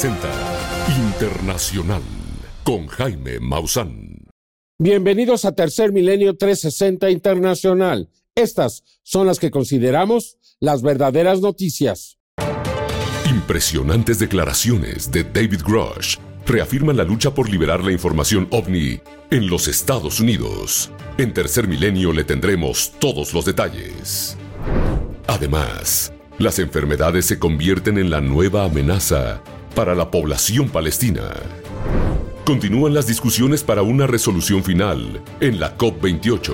360 Internacional con Jaime Maussan. Bienvenidos a Tercer Milenio 360 Internacional. Estas son las que consideramos las verdaderas noticias. Impresionantes declaraciones de David Grush reafirman la lucha por liberar la información ovni en los Estados Unidos. En Tercer Milenio le tendremos todos los detalles. Además, las enfermedades se convierten en la nueva amenaza para la población palestina. Continúan las discusiones para una resolución final en la COP28,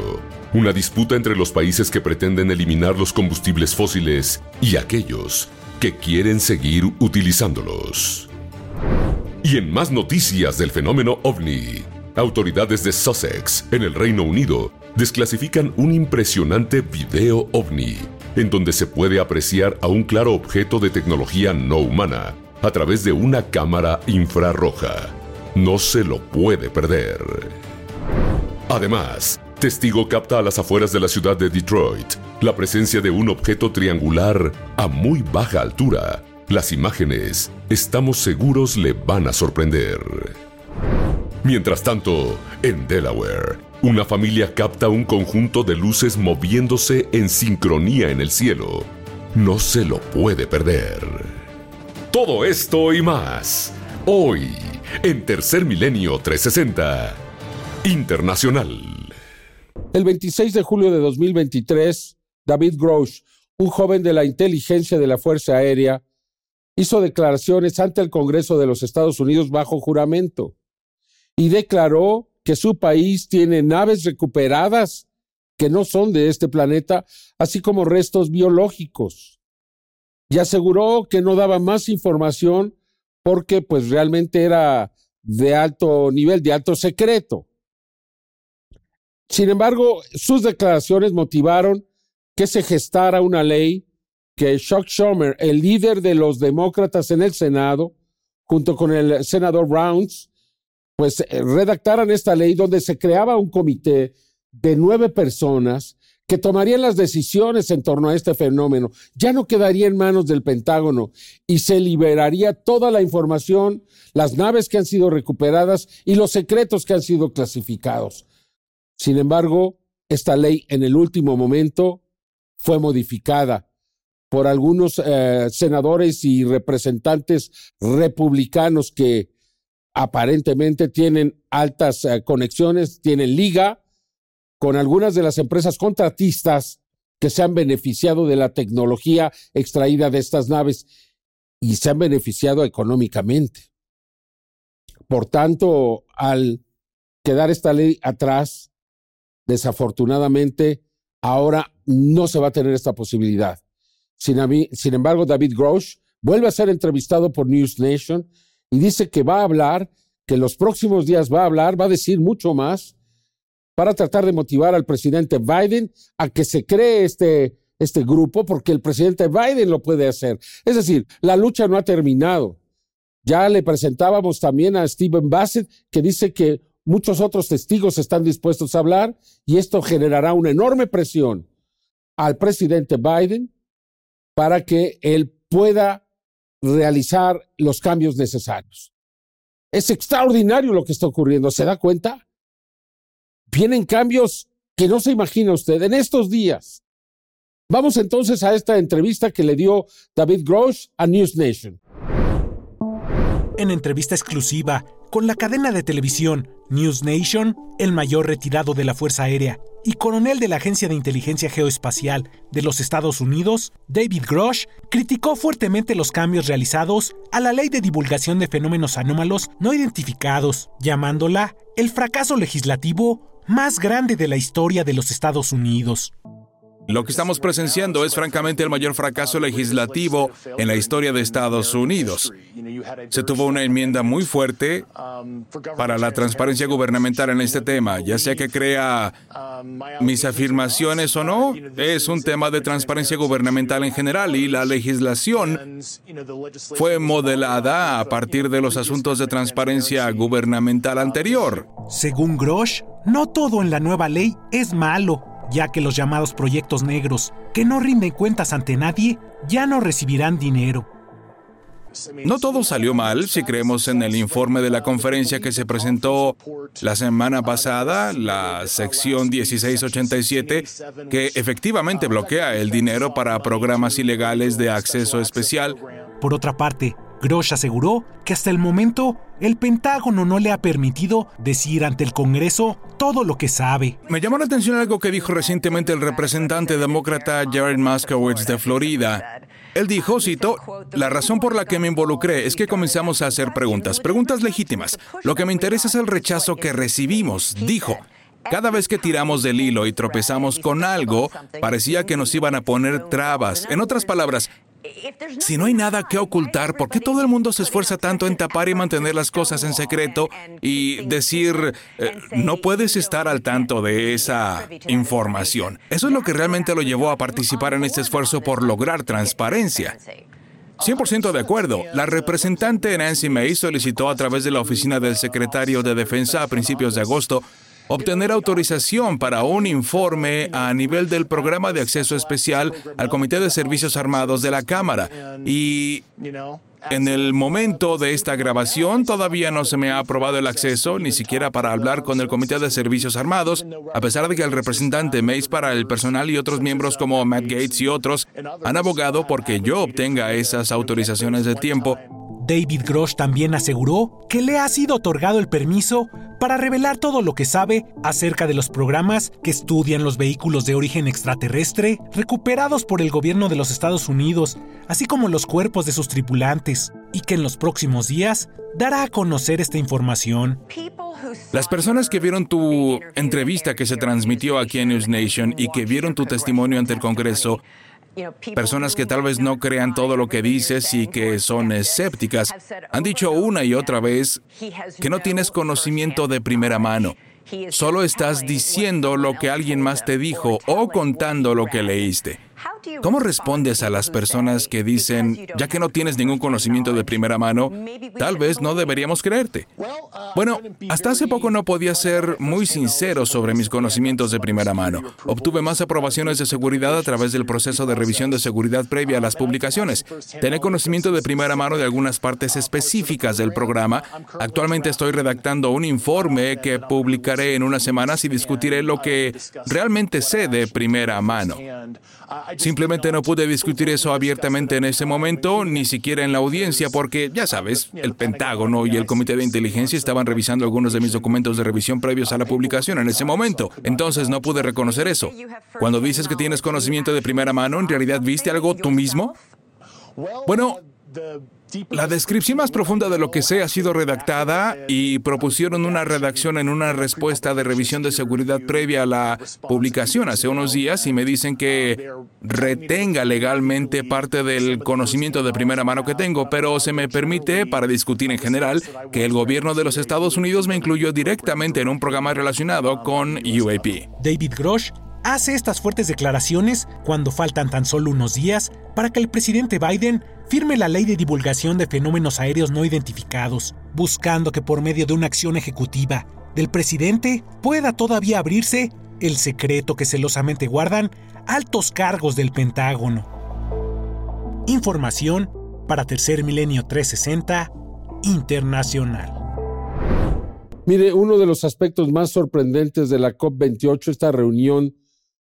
una disputa entre los países que pretenden eliminar los combustibles fósiles y aquellos que quieren seguir utilizándolos. Y en más noticias del fenómeno ovni, autoridades de Sussex, en el Reino Unido, desclasifican un impresionante video ovni en donde se puede apreciar a un claro objeto de tecnología no humana a través de una cámara infrarroja. No se lo puede perder. Además, testigo capta a las afueras de la ciudad de Detroit la presencia de un objeto triangular a muy baja altura. Las imágenes, estamos seguros, le van a sorprender. Mientras tanto, en Delaware, una familia capta un conjunto de luces moviéndose en sincronía en el cielo. No se lo puede perder. Todo esto y más, hoy, en Tercer Milenio 360, Internacional. El 26 de julio de 2023, David Grosh, un joven de la inteligencia de la Fuerza Aérea, hizo declaraciones ante el Congreso de los Estados Unidos bajo juramento y declaró que su país tiene naves recuperadas que no son de este planeta, así como restos biológicos. Y aseguró que no daba más información porque pues realmente era de alto nivel, de alto secreto. Sin embargo, sus declaraciones motivaron que se gestara una ley que Chuck Schumer, el líder de los demócratas en el Senado, junto con el senador Rounds, pues eh, redactaran esta ley donde se creaba un comité de nueve personas que tomarían las decisiones en torno a este fenómeno. Ya no quedaría en manos del Pentágono y se liberaría toda la información, las naves que han sido recuperadas y los secretos que han sido clasificados. Sin embargo, esta ley en el último momento fue modificada por algunos eh, senadores y representantes republicanos que aparentemente tienen altas eh, conexiones, tienen liga con algunas de las empresas contratistas que se han beneficiado de la tecnología extraída de estas naves y se han beneficiado económicamente. Por tanto, al quedar esta ley atrás, desafortunadamente, ahora no se va a tener esta posibilidad. Sin, sin embargo, David Grosh vuelve a ser entrevistado por News Nation y dice que va a hablar, que en los próximos días va a hablar, va a decir mucho más para tratar de motivar al presidente Biden a que se cree este, este grupo, porque el presidente Biden lo puede hacer. Es decir, la lucha no ha terminado. Ya le presentábamos también a Stephen Bassett, que dice que muchos otros testigos están dispuestos a hablar y esto generará una enorme presión al presidente Biden para que él pueda realizar los cambios necesarios. Es extraordinario lo que está ocurriendo, ¿se da cuenta? Vienen cambios que no se imagina usted en estos días. Vamos entonces a esta entrevista que le dio David Grosh a News Nation. En entrevista exclusiva con la cadena de televisión News Nation, el mayor retirado de la Fuerza Aérea y coronel de la Agencia de Inteligencia Geoespacial de los Estados Unidos, David Grosh, criticó fuertemente los cambios realizados a la Ley de Divulgación de Fenómenos Anómalos No Identificados, llamándola el fracaso legislativo más grande de la historia de los Estados Unidos. Lo que estamos presenciando es francamente el mayor fracaso legislativo en la historia de Estados Unidos. Se tuvo una enmienda muy fuerte para la transparencia gubernamental en este tema, ya sea que crea mis afirmaciones o no, es un tema de transparencia gubernamental en general y la legislación fue modelada a partir de los asuntos de transparencia gubernamental anterior. Según Grosh, no todo en la nueva ley es malo ya que los llamados proyectos negros, que no rinden cuentas ante nadie, ya no recibirán dinero. No todo salió mal si creemos en el informe de la conferencia que se presentó la semana pasada, la sección 1687, que efectivamente bloquea el dinero para programas ilegales de acceso especial. Por otra parte, Grosh aseguró que hasta el momento el Pentágono no le ha permitido decir ante el Congreso todo lo que sabe. Me llamó la atención algo que dijo recientemente el representante demócrata Jared Moskowitz de Florida. Él dijo, cito, la razón por la que me involucré es que comenzamos a hacer preguntas, preguntas legítimas. Lo que me interesa es el rechazo que recibimos, dijo. Cada vez que tiramos del hilo y tropezamos con algo, parecía que nos iban a poner trabas. En otras palabras, si no hay nada que ocultar, ¿por qué todo el mundo se esfuerza tanto en tapar y mantener las cosas en secreto y decir, eh, no puedes estar al tanto de esa información? Eso es lo que realmente lo llevó a participar en este esfuerzo por lograr transparencia. 100% de acuerdo. La representante Nancy May solicitó a través de la oficina del secretario de Defensa a principios de agosto obtener autorización para un informe a nivel del programa de acceso especial al Comité de Servicios Armados de la Cámara. Y en el momento de esta grabación todavía no se me ha aprobado el acceso, ni siquiera para hablar con el Comité de Servicios Armados, a pesar de que el representante Mace para el personal y otros miembros como Matt Gates y otros han abogado porque yo obtenga esas autorizaciones de tiempo David Grosh también aseguró que le ha sido otorgado el permiso para revelar todo lo que sabe acerca de los programas que estudian los vehículos de origen extraterrestre recuperados por el gobierno de los Estados Unidos, así como los cuerpos de sus tripulantes, y que en los próximos días dará a conocer esta información. Las personas que vieron tu entrevista que se transmitió aquí en News Nation y que vieron tu testimonio ante el Congreso Personas que tal vez no crean todo lo que dices y que son escépticas han dicho una y otra vez que no tienes conocimiento de primera mano. Solo estás diciendo lo que alguien más te dijo o contando lo que leíste. ¿Cómo respondes a las personas que dicen, ya que no tienes ningún conocimiento de primera mano, tal vez no deberíamos creerte? Bueno, hasta hace poco no podía ser muy sincero sobre mis conocimientos de primera mano. Obtuve más aprobaciones de seguridad a través del proceso de revisión de seguridad previa a las publicaciones. Tener conocimiento de primera mano de algunas partes específicas del programa. Actualmente estoy redactando un informe que publicaré en unas semanas y discutiré lo que realmente sé de primera mano. Simplemente no pude discutir eso abiertamente en ese momento, ni siquiera en la audiencia, porque, ya sabes, el Pentágono y el Comité de Inteligencia estaban revisando algunos de mis documentos de revisión previos a la publicación en ese momento. Entonces no pude reconocer eso. Cuando dices que tienes conocimiento de primera mano, ¿en realidad viste algo tú mismo? Bueno, la descripción más profunda de lo que sé ha sido redactada y propusieron una redacción en una respuesta de revisión de seguridad previa a la publicación hace unos días y me dicen que retenga legalmente parte del conocimiento de primera mano que tengo, pero se me permite, para discutir en general, que el gobierno de los Estados Unidos me incluyó directamente en un programa relacionado con UAP. David Grosh hace estas fuertes declaraciones cuando faltan tan solo unos días para que el presidente Biden firme la ley de divulgación de fenómenos aéreos no identificados, buscando que por medio de una acción ejecutiva del presidente pueda todavía abrirse el secreto que celosamente guardan altos cargos del Pentágono. Información para Tercer Milenio 360 Internacional. Mire, uno de los aspectos más sorprendentes de la COP28, esta reunión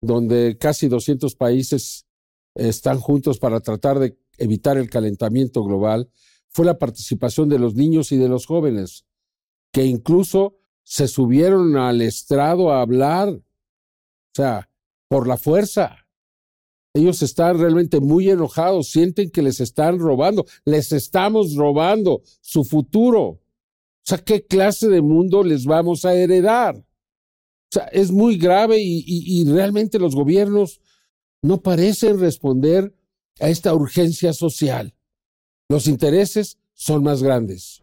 donde casi 200 países están juntos para tratar de evitar el calentamiento global, fue la participación de los niños y de los jóvenes, que incluso se subieron al estrado a hablar, o sea, por la fuerza. Ellos están realmente muy enojados, sienten que les están robando, les estamos robando su futuro. O sea, ¿qué clase de mundo les vamos a heredar? Es muy grave y, y realmente los gobiernos no parecen responder a esta urgencia social. Los intereses son más grandes.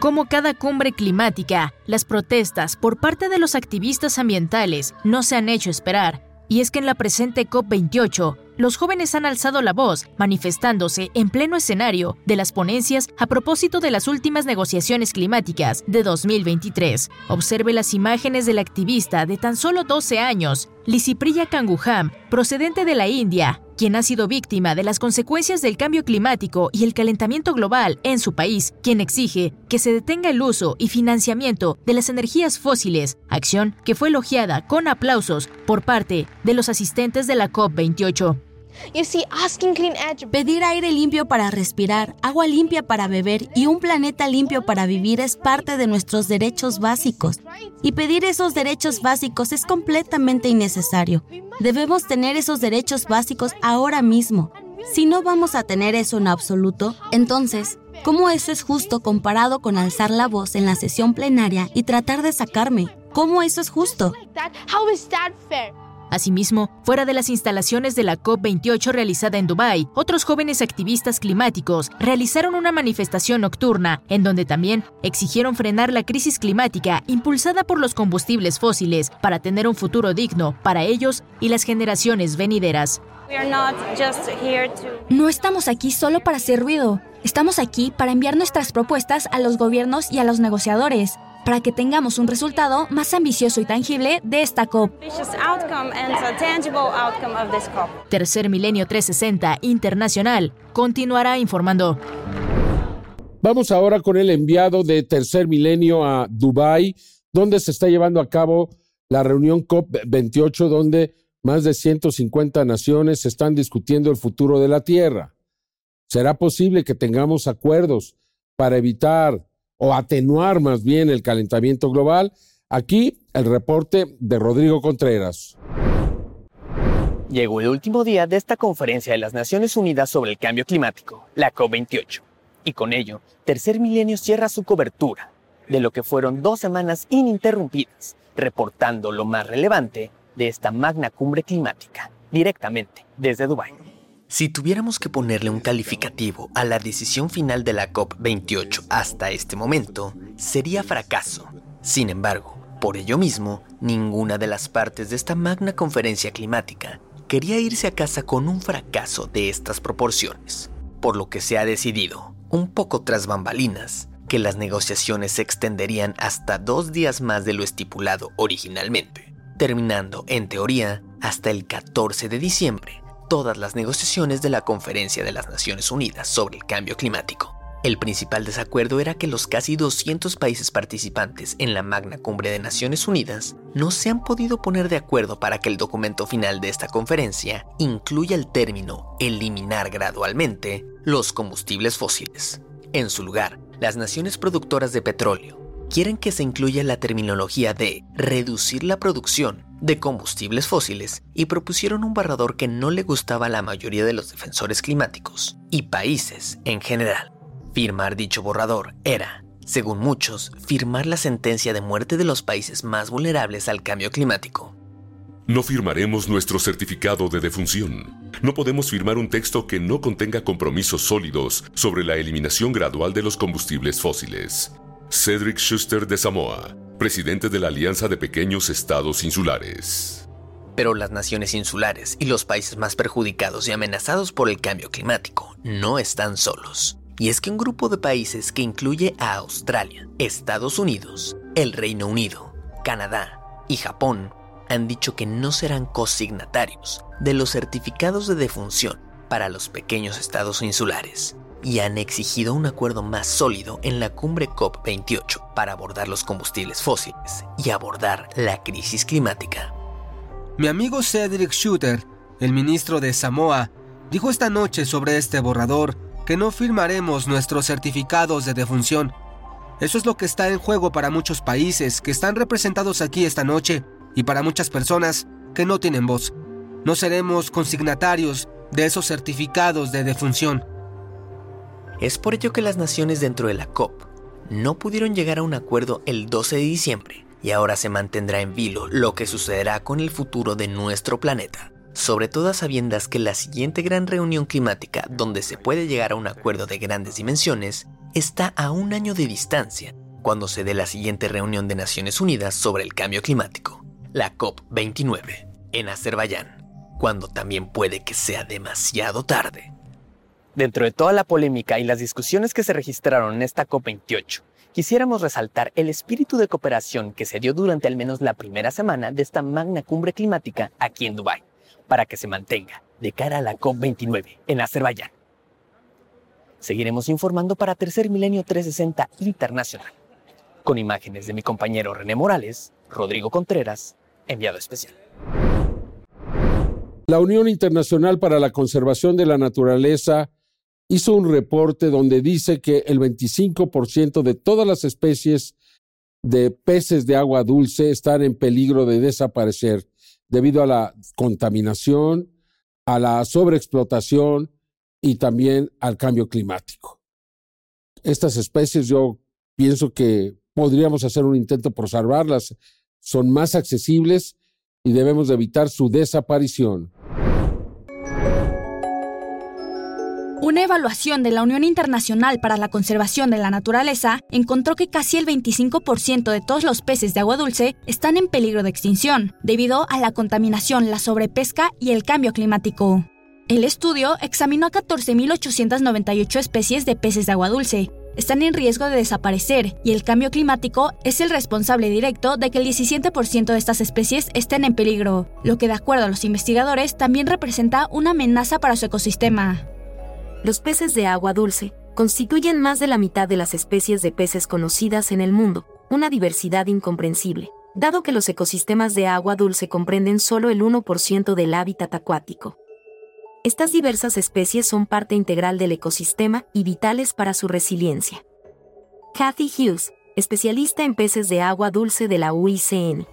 Como cada cumbre climática, las protestas por parte de los activistas ambientales no se han hecho esperar, y es que en la presente COP28, los jóvenes han alzado la voz, manifestándose en pleno escenario de las ponencias a propósito de las últimas negociaciones climáticas de 2023. Observe las imágenes del activista de tan solo 12 años, Lisipriya Kanguham, procedente de la India, quien ha sido víctima de las consecuencias del cambio climático y el calentamiento global en su país, quien exige que se detenga el uso y financiamiento de las energías fósiles, acción que fue elogiada con aplausos por parte de los asistentes de la COP28. Pedir aire limpio para respirar, agua limpia para beber y un planeta limpio para vivir es parte de nuestros derechos básicos. Y pedir esos derechos básicos es completamente innecesario. Debemos tener esos derechos básicos ahora mismo. Si no vamos a tener eso en absoluto, entonces, ¿cómo eso es justo comparado con alzar la voz en la sesión plenaria y tratar de sacarme? ¿Cómo eso es justo? Asimismo, fuera de las instalaciones de la COP28 realizada en Dubái, otros jóvenes activistas climáticos realizaron una manifestación nocturna en donde también exigieron frenar la crisis climática impulsada por los combustibles fósiles para tener un futuro digno para ellos y las generaciones venideras. No estamos aquí solo para hacer ruido. Estamos aquí para enviar nuestras propuestas a los gobiernos y a los negociadores para que tengamos un resultado más ambicioso y tangible de esta COP. Tercer Milenio 360 Internacional continuará informando. Vamos ahora con el enviado de Tercer Milenio a Dubái, donde se está llevando a cabo la reunión COP28, donde más de 150 naciones están discutiendo el futuro de la Tierra. ¿Será posible que tengamos acuerdos para evitar o atenuar más bien el calentamiento global. Aquí el reporte de Rodrigo Contreras. Llegó el último día de esta conferencia de las Naciones Unidas sobre el Cambio Climático, la COP28, y con ello, Tercer Milenio cierra su cobertura de lo que fueron dos semanas ininterrumpidas, reportando lo más relevante de esta magna cumbre climática, directamente desde Dubái. Si tuviéramos que ponerle un calificativo a la decisión final de la COP28 hasta este momento, sería fracaso. Sin embargo, por ello mismo, ninguna de las partes de esta magna conferencia climática quería irse a casa con un fracaso de estas proporciones, por lo que se ha decidido, un poco tras bambalinas, que las negociaciones se extenderían hasta dos días más de lo estipulado originalmente, terminando, en teoría, hasta el 14 de diciembre, todas las negociaciones de la Conferencia de las Naciones Unidas sobre el Cambio Climático. El principal desacuerdo era que los casi 200 países participantes en la Magna Cumbre de Naciones Unidas no se han podido poner de acuerdo para que el documento final de esta conferencia incluya el término eliminar gradualmente los combustibles fósiles. En su lugar, las naciones productoras de petróleo quieren que se incluya la terminología de reducir la producción de combustibles fósiles y propusieron un borrador que no le gustaba a la mayoría de los defensores climáticos y países en general. Firmar dicho borrador era, según muchos, firmar la sentencia de muerte de los países más vulnerables al cambio climático. No firmaremos nuestro certificado de defunción. No podemos firmar un texto que no contenga compromisos sólidos sobre la eliminación gradual de los combustibles fósiles. Cedric Schuster de Samoa, presidente de la Alianza de Pequeños Estados Insulares. Pero las naciones insulares y los países más perjudicados y amenazados por el cambio climático no están solos. Y es que un grupo de países que incluye a Australia, Estados Unidos, el Reino Unido, Canadá y Japón han dicho que no serán cosignatarios de los certificados de defunción para los pequeños estados insulares y han exigido un acuerdo más sólido en la cumbre COP28 para abordar los combustibles fósiles y abordar la crisis climática. Mi amigo Cedric Shooter, el ministro de Samoa, dijo esta noche sobre este borrador que no firmaremos nuestros certificados de defunción. Eso es lo que está en juego para muchos países que están representados aquí esta noche y para muchas personas que no tienen voz. No seremos consignatarios de esos certificados de defunción. Es por ello que las naciones dentro de la COP no pudieron llegar a un acuerdo el 12 de diciembre y ahora se mantendrá en vilo lo que sucederá con el futuro de nuestro planeta, sobre todo a sabiendas que la siguiente gran reunión climática donde se puede llegar a un acuerdo de grandes dimensiones está a un año de distancia, cuando se dé la siguiente reunión de Naciones Unidas sobre el cambio climático, la COP29, en Azerbaiyán, cuando también puede que sea demasiado tarde. Dentro de toda la polémica y las discusiones que se registraron en esta COP28, quisiéramos resaltar el espíritu de cooperación que se dio durante al menos la primera semana de esta magna cumbre climática aquí en Dubái, para que se mantenga de cara a la COP29 en Azerbaiyán. Seguiremos informando para Tercer Milenio 360 Internacional, con imágenes de mi compañero René Morales, Rodrigo Contreras, enviado especial. La Unión Internacional para la Conservación de la Naturaleza hizo un reporte donde dice que el 25% de todas las especies de peces de agua dulce están en peligro de desaparecer debido a la contaminación, a la sobreexplotación y también al cambio climático. Estas especies yo pienso que podríamos hacer un intento por salvarlas, son más accesibles y debemos evitar su desaparición. Una evaluación de la Unión Internacional para la Conservación de la Naturaleza encontró que casi el 25% de todos los peces de agua dulce están en peligro de extinción, debido a la contaminación, la sobrepesca y el cambio climático. El estudio examinó a 14.898 especies de peces de agua dulce. Están en riesgo de desaparecer y el cambio climático es el responsable directo de que el 17% de estas especies estén en peligro, lo que de acuerdo a los investigadores también representa una amenaza para su ecosistema los peces de agua dulce constituyen más de la mitad de las especies de peces conocidas en el mundo, una diversidad incomprensible, dado que los ecosistemas de agua dulce comprenden solo el 1% del hábitat acuático. Estas diversas especies son parte integral del ecosistema y vitales para su resiliencia. Kathy Hughes, especialista en peces de agua dulce de la UICN.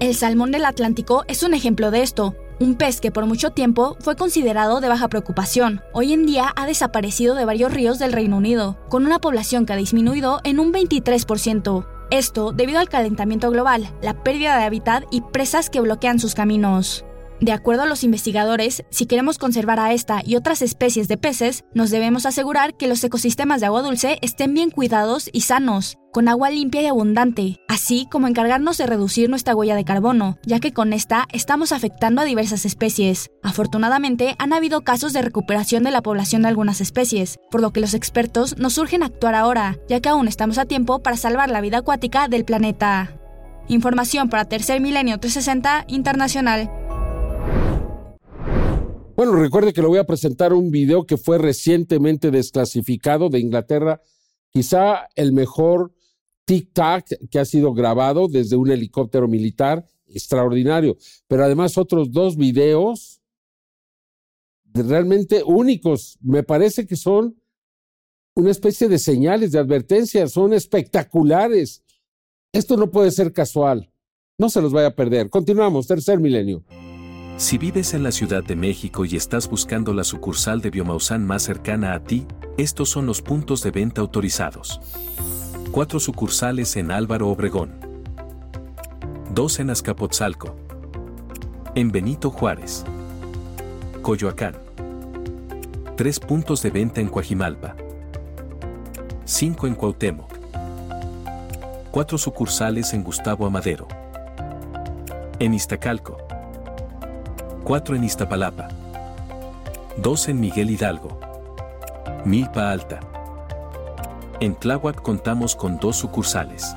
El salmón del Atlántico es un ejemplo de esto, un pez que por mucho tiempo fue considerado de baja preocupación, hoy en día ha desaparecido de varios ríos del Reino Unido, con una población que ha disminuido en un 23%. Esto debido al calentamiento global, la pérdida de hábitat y presas que bloquean sus caminos. De acuerdo a los investigadores, si queremos conservar a esta y otras especies de peces, nos debemos asegurar que los ecosistemas de agua dulce estén bien cuidados y sanos, con agua limpia y abundante, así como encargarnos de reducir nuestra huella de carbono, ya que con esta estamos afectando a diversas especies. Afortunadamente, han habido casos de recuperación de la población de algunas especies, por lo que los expertos nos urgen actuar ahora, ya que aún estamos a tiempo para salvar la vida acuática del planeta. Información para Tercer Milenio 360 Internacional. Bueno, recuerde que le voy a presentar un video que fue recientemente desclasificado de Inglaterra, quizá el mejor tic-tac que ha sido grabado desde un helicóptero militar, extraordinario, pero además otros dos videos realmente únicos, me parece que son una especie de señales de advertencia, son espectaculares. Esto no puede ser casual, no se los vaya a perder. Continuamos, tercer milenio. Si vives en la Ciudad de México y estás buscando la sucursal de Biomausan más cercana a ti, estos son los puntos de venta autorizados. Cuatro sucursales en Álvaro Obregón. Dos en Azcapotzalco. En Benito Juárez. Coyoacán. Tres puntos de venta en Coajimalpa. Cinco en Cuauhtémoc. Cuatro sucursales en Gustavo Amadero. En Iztacalco 4 en Iztapalapa, 2 en Miguel Hidalgo, Milpa Alta. En Tláhuac contamos con dos sucursales.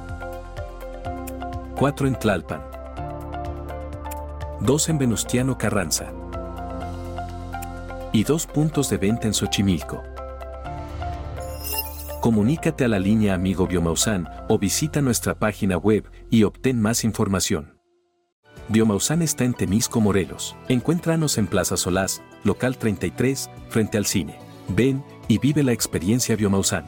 4 en Tlalpan, 2 en Venustiano Carranza y dos puntos de venta en Xochimilco. Comunícate a la línea Amigo Biomausan o visita nuestra página web y obtén más información. Biomausan está en Temisco, Morelos. Encuéntranos en Plaza Solás, local 33, frente al cine. Ven y vive la experiencia Biomausan.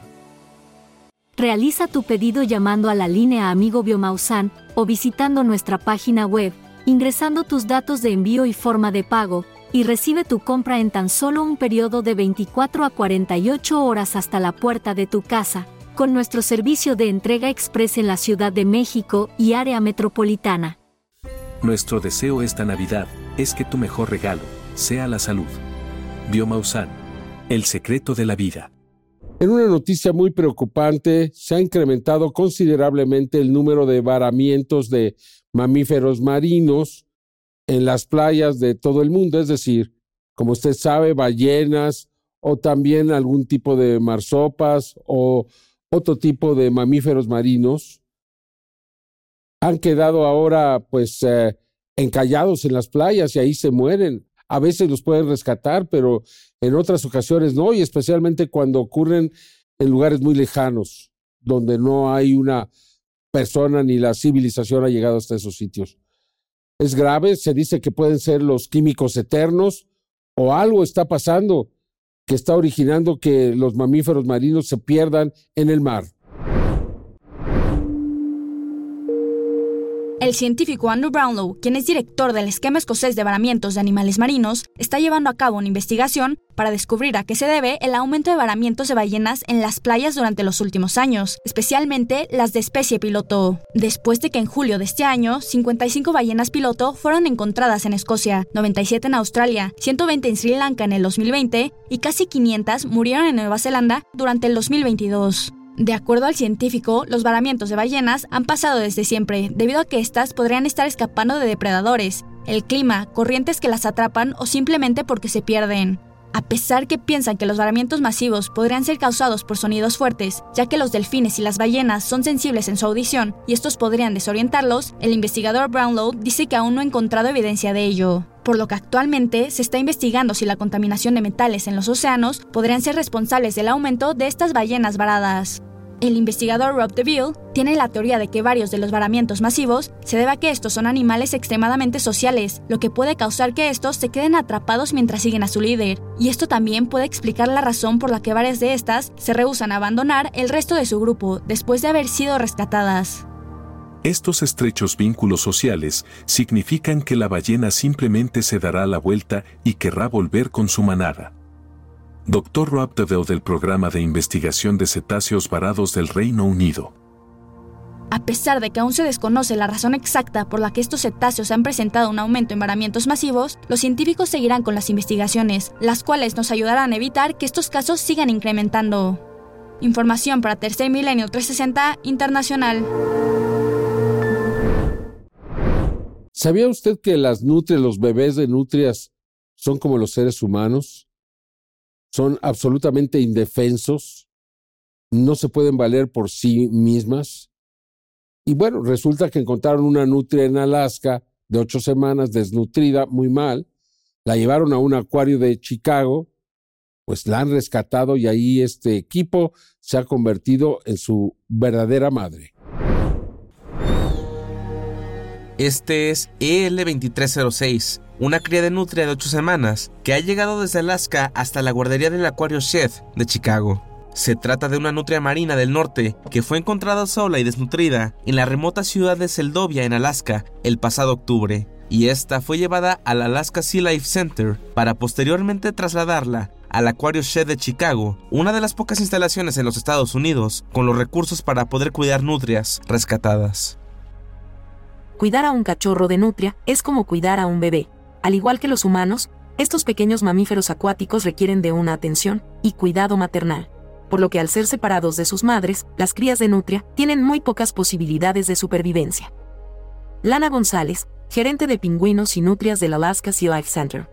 Realiza tu pedido llamando a la línea Amigo Biomausan o visitando nuestra página web, ingresando tus datos de envío y forma de pago, y recibe tu compra en tan solo un periodo de 24 a 48 horas hasta la puerta de tu casa, con nuestro servicio de entrega express en la Ciudad de México y área metropolitana. Nuestro deseo esta Navidad es que tu mejor regalo sea la salud. Biomausan, el secreto de la vida. En una noticia muy preocupante, se ha incrementado considerablemente el número de varamientos de mamíferos marinos en las playas de todo el mundo, es decir, como usted sabe, ballenas, o también algún tipo de marsopas o otro tipo de mamíferos marinos, han quedado ahora pues eh, encallados en las playas y ahí se mueren. A veces los pueden rescatar, pero en otras ocasiones no, y especialmente cuando ocurren en lugares muy lejanos, donde no hay una persona ni la civilización ha llegado hasta esos sitios. Es grave, se dice que pueden ser los químicos eternos o algo está pasando que está originando que los mamíferos marinos se pierdan en el mar. El científico Andrew Brownlow, quien es director del esquema escocés de varamientos de animales marinos, está llevando a cabo una investigación para descubrir a qué se debe el aumento de varamientos de ballenas en las playas durante los últimos años, especialmente las de especie piloto. Después de que en julio de este año, 55 ballenas piloto fueron encontradas en Escocia, 97 en Australia, 120 en Sri Lanka en el 2020 y casi 500 murieron en Nueva Zelanda durante el 2022. De acuerdo al científico, los varamientos de ballenas han pasado desde siempre, debido a que éstas podrían estar escapando de depredadores, el clima, corrientes que las atrapan o simplemente porque se pierden. A pesar que piensan que los varamientos masivos podrían ser causados por sonidos fuertes, ya que los delfines y las ballenas son sensibles en su audición y estos podrían desorientarlos, el investigador Brownlow dice que aún no ha encontrado evidencia de ello. Por lo que actualmente se está investigando si la contaminación de metales en los océanos podrían ser responsables del aumento de estas ballenas varadas. El investigador Rob DeVille tiene la teoría de que varios de los varamientos masivos se debe a que estos son animales extremadamente sociales, lo que puede causar que estos se queden atrapados mientras siguen a su líder, y esto también puede explicar la razón por la que varias de estas se rehusan a abandonar el resto de su grupo después de haber sido rescatadas. Estos estrechos vínculos sociales significan que la ballena simplemente se dará la vuelta y querrá volver con su manada. Dr. Rob Deville del Programa de Investigación de Cetáceos Varados del Reino Unido. A pesar de que aún se desconoce la razón exacta por la que estos cetáceos han presentado un aumento en varamientos masivos, los científicos seguirán con las investigaciones, las cuales nos ayudarán a evitar que estos casos sigan incrementando. Información para Tercer Milenio 360 Internacional. ¿Sabía usted que las nutrias, los bebés de nutrias, son como los seres humanos? Son absolutamente indefensos, no se pueden valer por sí mismas. Y bueno, resulta que encontraron una nutria en Alaska de ocho semanas, desnutrida, muy mal, la llevaron a un acuario de Chicago, pues la han rescatado y ahí este equipo se ha convertido en su verdadera madre. Este es EL2306, una cría de nutria de 8 semanas que ha llegado desde Alaska hasta la guardería del Acuario Shed de Chicago. Se trata de una nutria marina del norte que fue encontrada sola y desnutrida en la remota ciudad de Seldovia en Alaska el pasado octubre, y esta fue llevada al Alaska Sea Life Center para posteriormente trasladarla al Acuario Shed de Chicago, una de las pocas instalaciones en los Estados Unidos con los recursos para poder cuidar nutrias rescatadas. Cuidar a un cachorro de nutria es como cuidar a un bebé. Al igual que los humanos, estos pequeños mamíferos acuáticos requieren de una atención y cuidado maternal, por lo que al ser separados de sus madres, las crías de nutria tienen muy pocas posibilidades de supervivencia. Lana González, gerente de pingüinos y nutrias del Alaska Sea Life Center.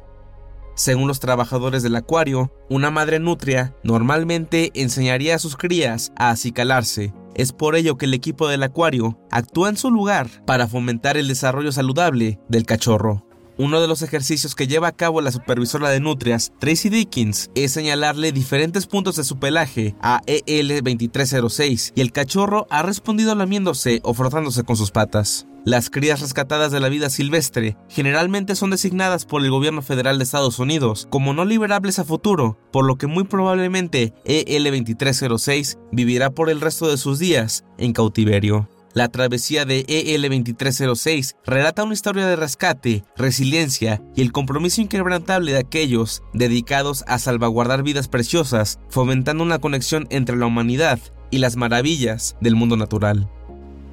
Según los trabajadores del acuario, una madre nutria normalmente enseñaría a sus crías a acicalarse. Es por ello que el equipo del acuario actúa en su lugar para fomentar el desarrollo saludable del cachorro. Uno de los ejercicios que lleva a cabo la supervisora de nutrias, Tracy Dickens, es señalarle diferentes puntos de su pelaje a EL2306 y el cachorro ha respondido lamiéndose o frotándose con sus patas. Las crías rescatadas de la vida silvestre generalmente son designadas por el gobierno federal de Estados Unidos como no liberables a futuro, por lo que muy probablemente EL2306 vivirá por el resto de sus días en cautiverio. La travesía de EL2306 relata una historia de rescate, resiliencia y el compromiso inquebrantable de aquellos dedicados a salvaguardar vidas preciosas, fomentando una conexión entre la humanidad y las maravillas del mundo natural.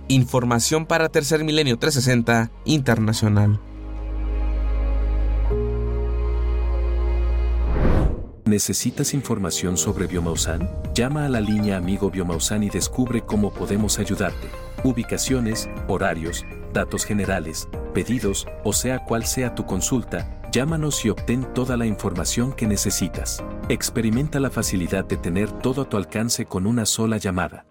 Información para Tercer Milenio 360 Internacional. ¿Necesitas información sobre Biomausan? Llama a la línea Amigo Biomausan y descubre cómo podemos ayudarte. Ubicaciones, horarios, datos generales, pedidos, o sea cual sea tu consulta, Llámanos y obtén toda la información que necesitas. Experimenta la facilidad de tener todo a tu alcance con una sola llamada.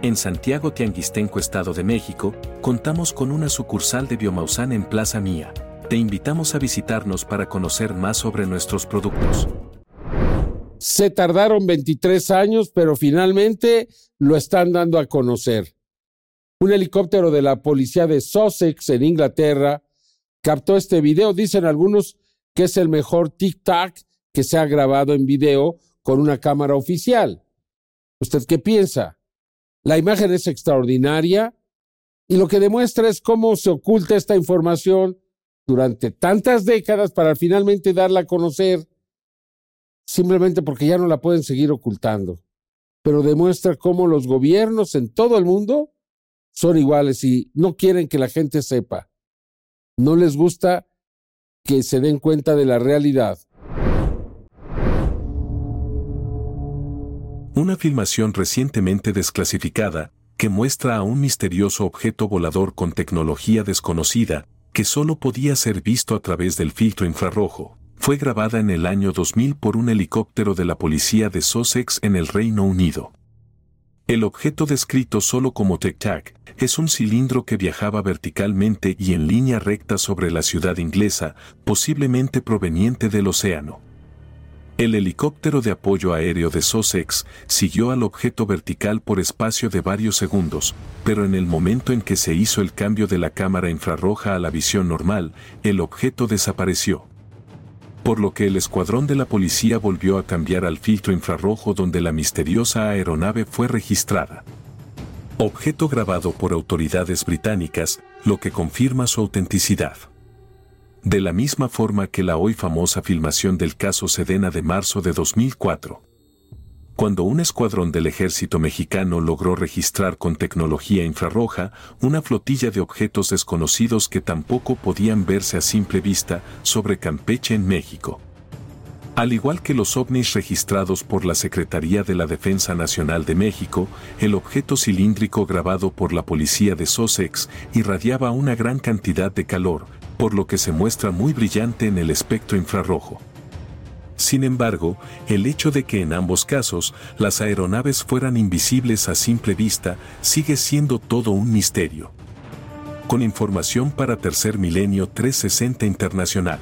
En Santiago Tianguistenco, Estado de México, contamos con una sucursal de Biomausan en Plaza Mía. Te invitamos a visitarnos para conocer más sobre nuestros productos. Se tardaron 23 años, pero finalmente lo están dando a conocer. Un helicóptero de la policía de Sussex en Inglaterra captó este video. Dicen algunos que es el mejor tic-tac que se ha grabado en video con una cámara oficial. ¿Usted qué piensa? La imagen es extraordinaria y lo que demuestra es cómo se oculta esta información durante tantas décadas para finalmente darla a conocer simplemente porque ya no la pueden seguir ocultando. Pero demuestra cómo los gobiernos en todo el mundo son iguales y no quieren que la gente sepa. No les gusta que se den cuenta de la realidad. Una filmación recientemente desclasificada que muestra a un misterioso objeto volador con tecnología desconocida que solo podía ser visto a través del filtro infrarrojo. Fue grabada en el año 2000 por un helicóptero de la policía de Sussex en el Reino Unido. El objeto descrito solo como Tic-Tac es un cilindro que viajaba verticalmente y en línea recta sobre la ciudad inglesa, posiblemente proveniente del océano. El helicóptero de apoyo aéreo de Sussex siguió al objeto vertical por espacio de varios segundos, pero en el momento en que se hizo el cambio de la cámara infrarroja a la visión normal, el objeto desapareció. Por lo que el escuadrón de la policía volvió a cambiar al filtro infrarrojo donde la misteriosa aeronave fue registrada. Objeto grabado por autoridades británicas, lo que confirma su autenticidad de la misma forma que la hoy famosa filmación del caso Sedena de marzo de 2004. Cuando un escuadrón del ejército mexicano logró registrar con tecnología infrarroja una flotilla de objetos desconocidos que tampoco podían verse a simple vista sobre Campeche en México. Al igual que los ovnis registrados por la Secretaría de la Defensa Nacional de México, el objeto cilíndrico grabado por la policía de Sussex irradiaba una gran cantidad de calor, por lo que se muestra muy brillante en el espectro infrarrojo. Sin embargo, el hecho de que en ambos casos las aeronaves fueran invisibles a simple vista sigue siendo todo un misterio. Con información para Tercer Milenio 360 Internacional.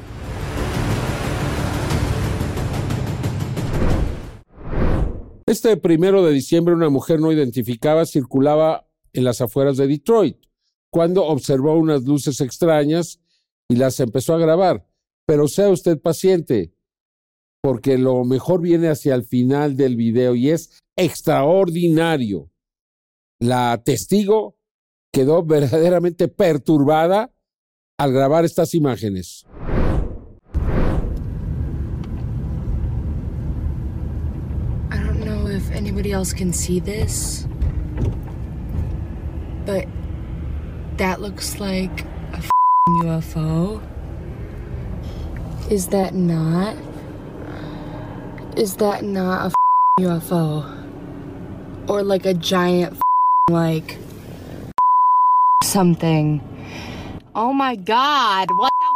Este primero de diciembre una mujer no identificada circulaba en las afueras de Detroit cuando observó unas luces extrañas y las empezó a grabar. Pero sea usted paciente, porque lo mejor viene hacia el final del video y es extraordinario. La testigo quedó verdaderamente perturbada al grabar estas imágenes. I don't know if anybody else can see this, but that looks like UFO? Is that not? Is that not a UFO? Or like a giant like something? Oh my god, what the?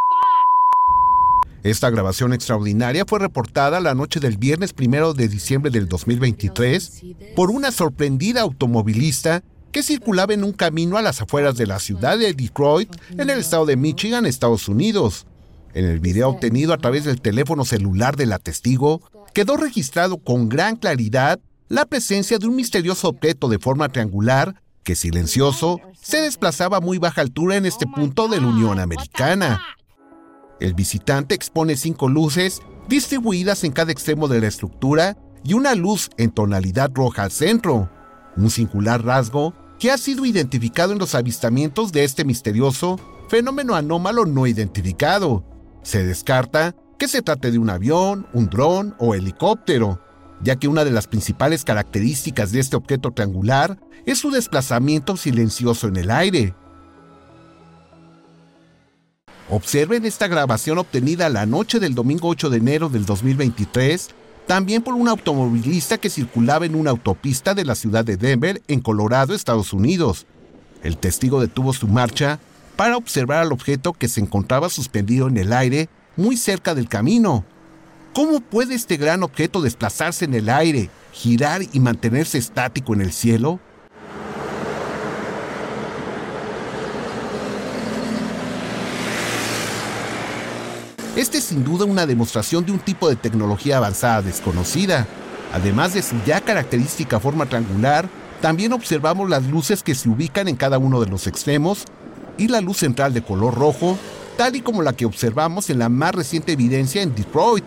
Esta grabación extraordinaria fue reportada la noche del viernes primero de diciembre del 2023 por una sorprendida automovilista que circulaba en un camino a las afueras de la ciudad de Detroit, en el estado de Michigan, Estados Unidos. En el video obtenido a través del teléfono celular de la testigo, quedó registrado con gran claridad la presencia de un misterioso objeto de forma triangular que silencioso se desplazaba a muy baja altura en este punto de la Unión Americana. El visitante expone cinco luces distribuidas en cada extremo de la estructura y una luz en tonalidad roja al centro. Un singular rasgo que ha sido identificado en los avistamientos de este misterioso fenómeno anómalo no identificado. Se descarta que se trate de un avión, un dron o helicóptero, ya que una de las principales características de este objeto triangular es su desplazamiento silencioso en el aire. Observen esta grabación obtenida la noche del domingo 8 de enero del 2023 también por un automovilista que circulaba en una autopista de la ciudad de Denver, en Colorado, Estados Unidos. El testigo detuvo su marcha para observar al objeto que se encontraba suspendido en el aire muy cerca del camino. ¿Cómo puede este gran objeto desplazarse en el aire, girar y mantenerse estático en el cielo? Este es sin duda una demostración de un tipo de tecnología avanzada desconocida. Además de su ya característica forma triangular, también observamos las luces que se ubican en cada uno de los extremos y la luz central de color rojo, tal y como la que observamos en la más reciente evidencia en Detroit.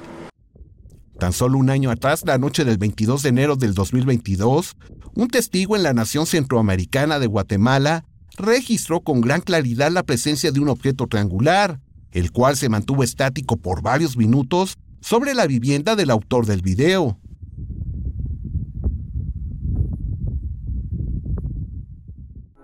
Tan solo un año atrás, la noche del 22 de enero del 2022, un testigo en la nación centroamericana de Guatemala registró con gran claridad la presencia de un objeto triangular, el cual se mantuvo estático por varios minutos sobre la vivienda del autor del video.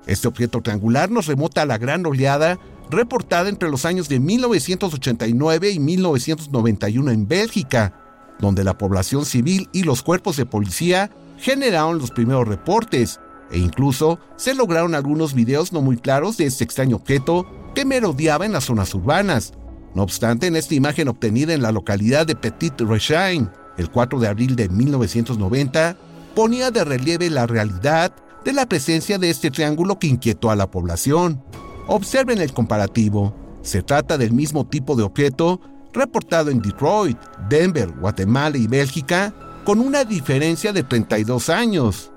Este objeto triangular nos remota a la gran oleada reportada entre los años de 1989 y 1991 en Bélgica, donde la población civil y los cuerpos de policía generaron los primeros reportes, e incluso se lograron algunos videos no muy claros de este extraño objeto que merodeaba en las zonas urbanas. No obstante, en esta imagen obtenida en la localidad de Petit Rechain, el 4 de abril de 1990, ponía de relieve la realidad de la presencia de este triángulo que inquietó a la población. Observen el comparativo. Se trata del mismo tipo de objeto reportado en Detroit, Denver, Guatemala y Bélgica, con una diferencia de 32 años.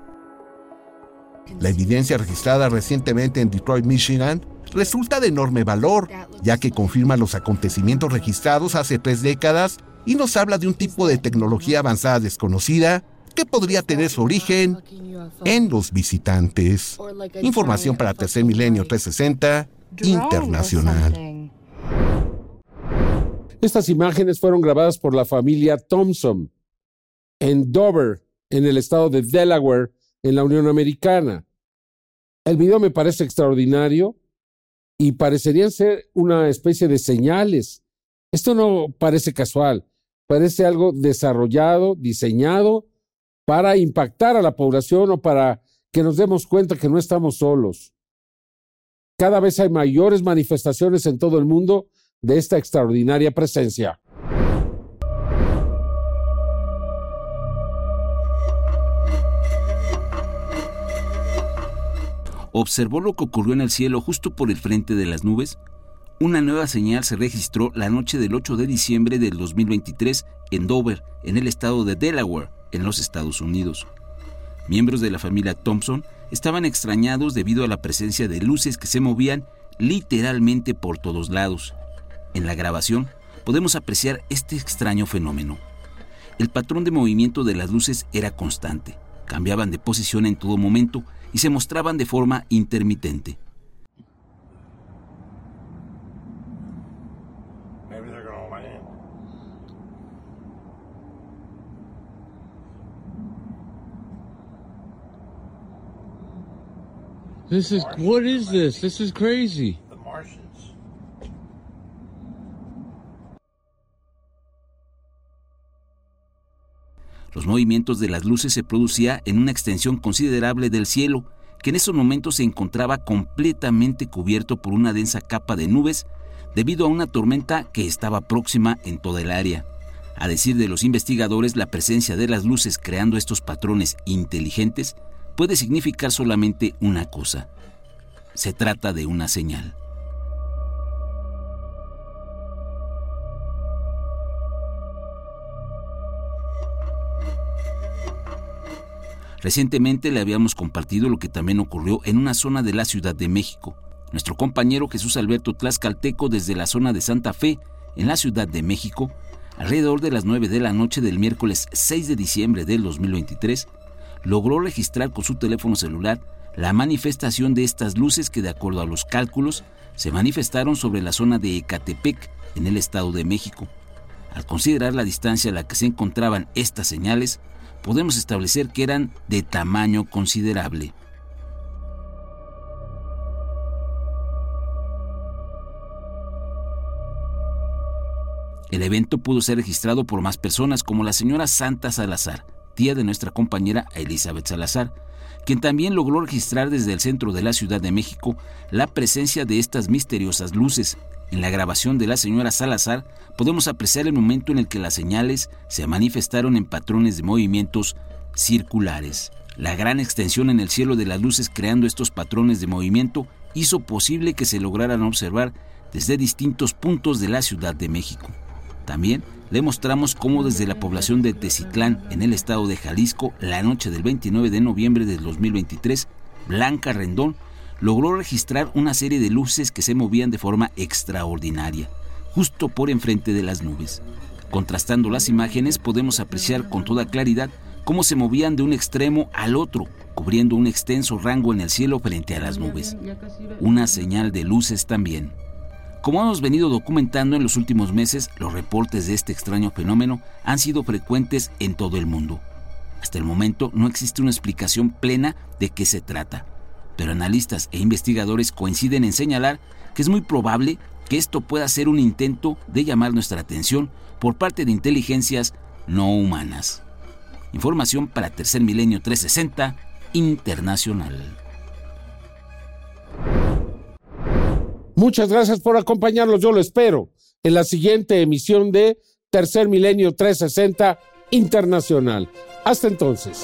La evidencia registrada recientemente en Detroit, Michigan, resulta de enorme valor, ya que confirma los acontecimientos registrados hace tres décadas y nos habla de un tipo de tecnología avanzada desconocida que podría tener su origen en los visitantes. Información para Tercer Milenio 360 Internacional. Estas imágenes fueron grabadas por la familia Thompson en Dover, en el estado de Delaware, en la Unión Americana. El video me parece extraordinario y parecerían ser una especie de señales. Esto no parece casual, parece algo desarrollado, diseñado para impactar a la población o para que nos demos cuenta que no estamos solos. Cada vez hay mayores manifestaciones en todo el mundo de esta extraordinaria presencia. ¿Observó lo que ocurrió en el cielo justo por el frente de las nubes? Una nueva señal se registró la noche del 8 de diciembre del 2023 en Dover, en el estado de Delaware, en los Estados Unidos. Miembros de la familia Thompson estaban extrañados debido a la presencia de luces que se movían literalmente por todos lados. En la grabación podemos apreciar este extraño fenómeno. El patrón de movimiento de las luces era constante, cambiaban de posición en todo momento y se mostraban de forma intermitente. This is what is this? This is crazy. Los movimientos de las luces se producía en una extensión considerable del cielo, que en esos momentos se encontraba completamente cubierto por una densa capa de nubes debido a una tormenta que estaba próxima en toda el área. A decir de los investigadores, la presencia de las luces creando estos patrones inteligentes puede significar solamente una cosa. Se trata de una señal. Recientemente le habíamos compartido lo que también ocurrió en una zona de la Ciudad de México. Nuestro compañero Jesús Alberto Tlaxcalteco desde la zona de Santa Fe, en la Ciudad de México, alrededor de las 9 de la noche del miércoles 6 de diciembre del 2023, logró registrar con su teléfono celular la manifestación de estas luces que de acuerdo a los cálculos se manifestaron sobre la zona de Ecatepec, en el Estado de México. Al considerar la distancia a la que se encontraban estas señales, podemos establecer que eran de tamaño considerable. El evento pudo ser registrado por más personas como la señora Santa Salazar, tía de nuestra compañera Elizabeth Salazar, quien también logró registrar desde el centro de la Ciudad de México la presencia de estas misteriosas luces. En la grabación de la señora Salazar podemos apreciar el momento en el que las señales se manifestaron en patrones de movimientos circulares. La gran extensión en el cielo de las luces creando estos patrones de movimiento hizo posible que se lograran observar desde distintos puntos de la Ciudad de México. También le mostramos cómo desde la población de Tecitlán, en el estado de Jalisco, la noche del 29 de noviembre del 2023, Blanca Rendón logró registrar una serie de luces que se movían de forma extraordinaria, justo por enfrente de las nubes. Contrastando las imágenes podemos apreciar con toda claridad cómo se movían de un extremo al otro, cubriendo un extenso rango en el cielo frente a las nubes. Una señal de luces también. Como hemos venido documentando en los últimos meses, los reportes de este extraño fenómeno han sido frecuentes en todo el mundo. Hasta el momento no existe una explicación plena de qué se trata, pero analistas e investigadores coinciden en señalar que es muy probable que esto pueda ser un intento de llamar nuestra atención por parte de inteligencias no humanas. Información para Tercer Milenio 360 Internacional. Muchas gracias por acompañarnos. Yo lo espero en la siguiente emisión de Tercer Milenio 360 Internacional. Hasta entonces.